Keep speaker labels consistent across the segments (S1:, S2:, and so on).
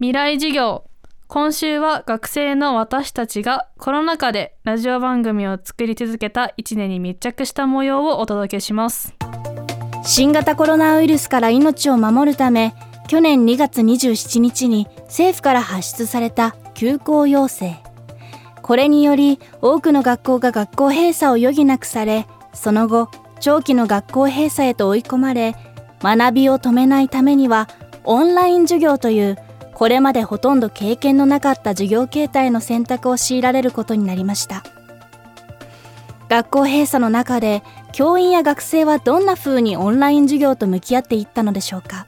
S1: 未来授業。今週は学生の私たちがコロナ禍でラジオ番組を作り続けた1年に密着した模様をお届けします。
S2: 新型コロナウイルスから命を守るため去年2月27日に政府から発出された休校要請。これにより多くの学校が学校閉鎖を余儀なくされその後長期の学校閉鎖へと追い込まれ学びを止めないためにはオンライン授業というこれまでほとんど経験のなかった授業形態の選択を強いられることになりました。学校閉鎖の中で教員や学生はどんな風にオンライン授業と向き合っていったのでしょうか。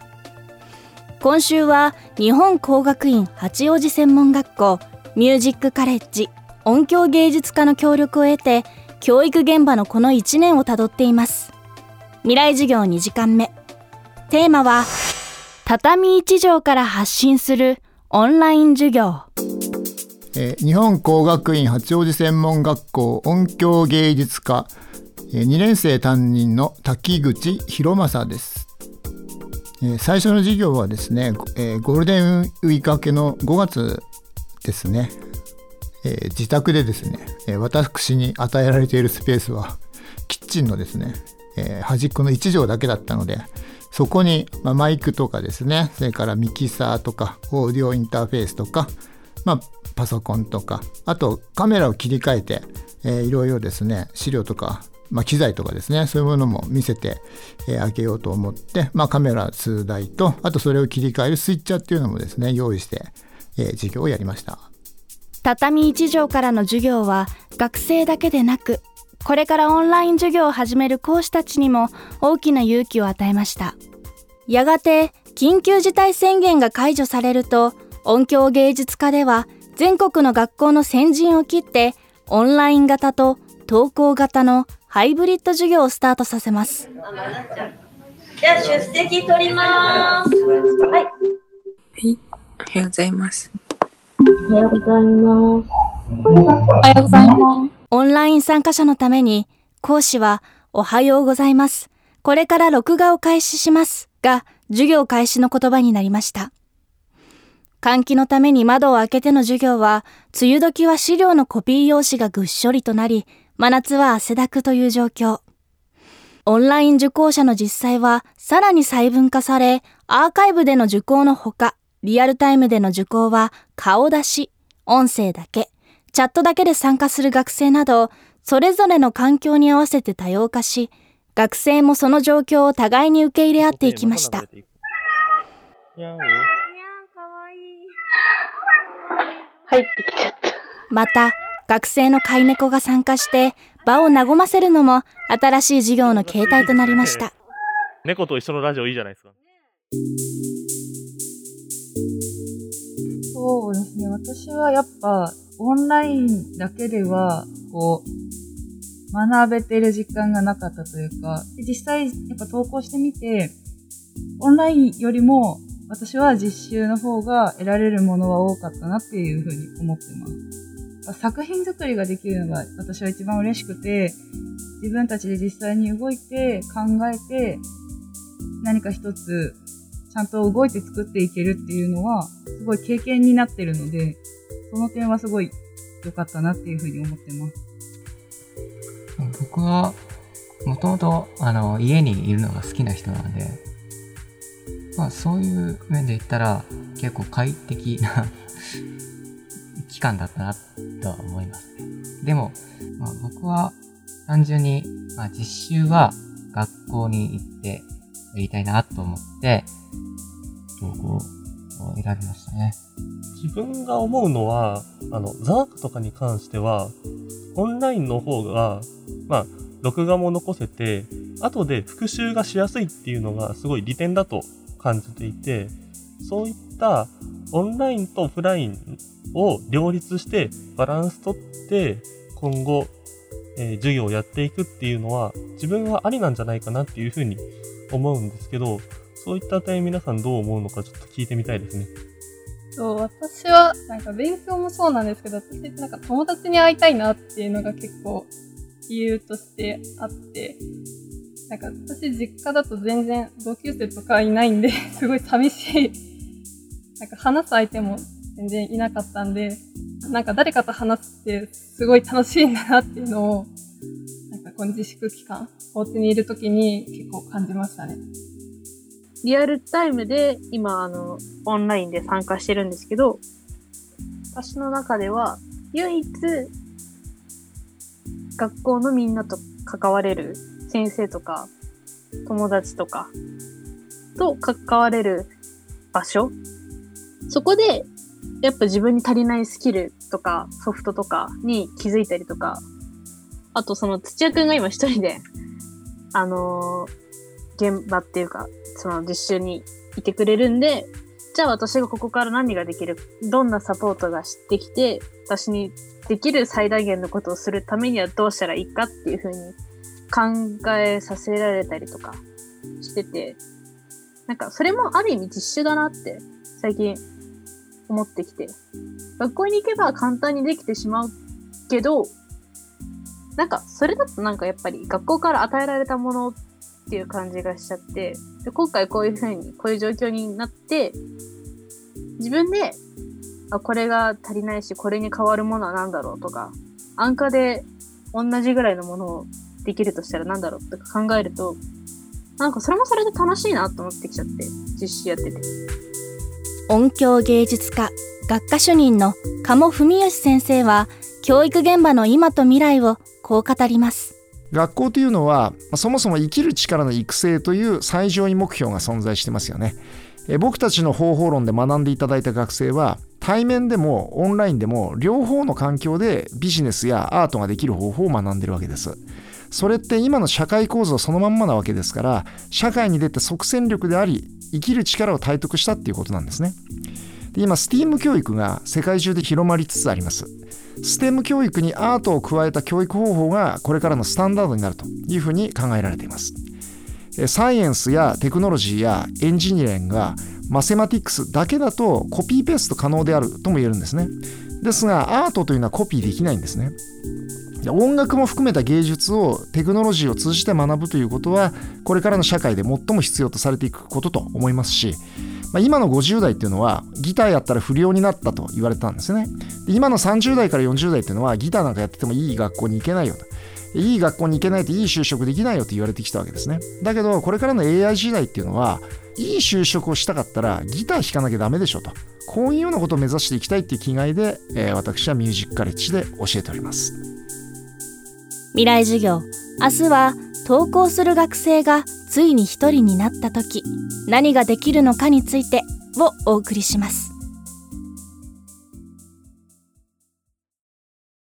S2: 今週は日本工学院八王子専門学校ミュージックカレッジ音響芸術科の協力を得て教育現場のこの1年をたどっています。未来授業2時間目。テーマは畳一条から発信するオンライン授業。
S3: え、日本工学院八王子専門学校音響芸術科、え、2年生担任の滝口博正です、え、最初の授業はですね、えゴールデンウィーク明けの5月ですね、え自宅でですね、え私に与えられているスペースはキッチンのですね、え端っこの1畳だけだったのでそこに、まあ、マイクとかですね。それからミキサーとかオーディオインターフェースとか、まあ、パソコンとかあとカメラを切り替えて、えー、いろいろですね資料とか、まあ、機材とかですね。そういうものも見せて、えー、あげようと思って、まあ、カメラ数台とあとそれを切り替えるスイッチャーっていうのもですね用意して、えー、授業をやりました。
S2: 畳一条からの授業は学生だけでなくこれからオンライン授業を始める講師たちにも大きな勇気を与えましたやがて緊急事態宣言が解除されると音響芸術科では全国の学校の先陣を切ってオンライン型と登校型のハイブリッド授業をスタートさせます
S4: では出席取ります。はい。はい、
S5: おはようございます。
S4: おはようございます。
S2: おはようございます。オンライン参加者のために、講師は、おはようございます。これから録画を開始します。が、授業開始の言葉になりました。換気のために窓を開けての授業は、梅雨時は資料のコピー用紙がぐっしょりとなり、真夏は汗だくという状況。オンライン受講者の実際は、さらに細分化され、アーカイブでの受講のほか、リアルタイムでの受講は、顔出し、音声だけ、チャットだけで参加する学生など、それぞれの環境に合わせて多様化し、学生もその状況を互いに受け入れ合っていきました。また、学生の飼い猫が参加して場を和ませるのも新しい授業の形態となりました。
S6: 猫と一緒のラジオいいじゃないですか。
S7: そうですね。私はやっぱオンラインだけでは、こう、学べてる実感がなかったというか、実際、やっぱ投稿してみて、オンラインよりも、私は実習の方が得られるものは多かったなっていうふうに思ってます。作品作りができるのが私は一番嬉しくて、自分たちで実際に動いて、考えて、何か一つちゃんと動いて作っていけるっていうのは、すごい経験になってるので、その点はすごい良かったなっていうふうに思ってます。
S5: 僕は、もともと、あの、家にいるのが好きな人なんで、まあそういう面で言ったら、結構快適な 期間だったなとは思いますね。でも、まあ、僕は単純に、まあ、実習は学校に行ってやりたいなと思って、投稿を選びましたね。
S6: 自分が思うのは、あの、ザークとかに関しては、オンラインの方が、まあ、録画も残せて、後で復習がしやすいっていうのがすごい利点だと感じていて、そういったオンラインとオフラインを両立してバランスとって今後、えー、授業をやっていくっていうのは自分はありなんじゃないかなっていうふうに思うんですけど、そういった点皆さんどう思うのかちょっと聞いてみたいですね。
S1: そう、私は、なんか勉強もそうなんですけど、私ってなんか友達に会いたいなっていうのが結構理由としてあって、なんか私実家だと全然同級生とかいないんで、すごい寂しい。なんか話す相手も全然いなかったんで、なんか誰かと話すってすごい楽しいんだなっていうのを、この自粛期間、お家にいる時に結構感じましたね。
S8: リアルタイムで今、あの、オンラインで参加してるんですけど、私の中では、唯一、学校のみんなと関われる先生とか、友達とか、と関われる場所そこで、やっぱ自分に足りないスキルとかソフトとかに気づいたりとか、あとその土屋くんが今一人で、あのー現場っていうか、その実習にいてくれるんで、じゃあ私がここから何ができるどんなサポートがしてきて、私にできる最大限のことをするためにはどうしたらいいかっていうふうに考えさせられたりとかしてて、なんかそれもある意味実習だなって最近思ってきて、学校に行けば簡単にできてしまうけど、なんかそれだとなんかやっぱり学校から与えられたものっていう感じがしちゃって、で今回こういうふうに、こういう状況になって、自分で、あ、これが足りないし、これに変わるものは何だろうとか、安価で同じぐらいのものをできるとしたら何だろうとか考えると、なんかそれもそれで楽しいなと思ってきちゃって、実習やってて。
S2: 音響芸術家学科主任の鴨文義先生は教育現場の今と未来をこう語ります。
S9: 学校というのはそもそも生きる力の育成という最上位目標が存在してますよね。僕たちの方法論で学んでいただいた学生は対面でもオンラインでも両方の環境でビジネスやアートができる方法を学んでるわけです。それって今の社会構造そのまんまなわけですから社会に出て即戦力であり生きる力を体得したっていうことなんですね。で今 STEAM 教育が世界中で広まりつつあります。STEM 教育にアートを加えた教育方法がこれからのスタンダードになるというふうに考えられています。サイエンスやテクノロジーやエンジニアリングがマセマティックスだけだとコピーペースト可能であるとも言えるんですね。ですがアートというのはコピーできないんですね。音楽も含めた芸術をテクノロジーを通じて学ぶということはこれからの社会で最も必要とされていくことと思いますし、まあ、今の50代っていうのはギターやったら不良になったと言われたんですね。で今の30代から40代っていうのはギターなんかやっててもいい学校に行けないよと。いい学校に行けないといい就職できないよと言われてきたわけですね。だけどこれからの AI 時代っていうのはいい就職をしたかったらギター弾かなきゃダメでしょと。こういうようなことを目指していきたいっていう気概で、えー私はミュージックカレッジで教えております。
S2: 未来授業。明日は登校する学生がついに一人になった時何ができるのかについてをお送りします。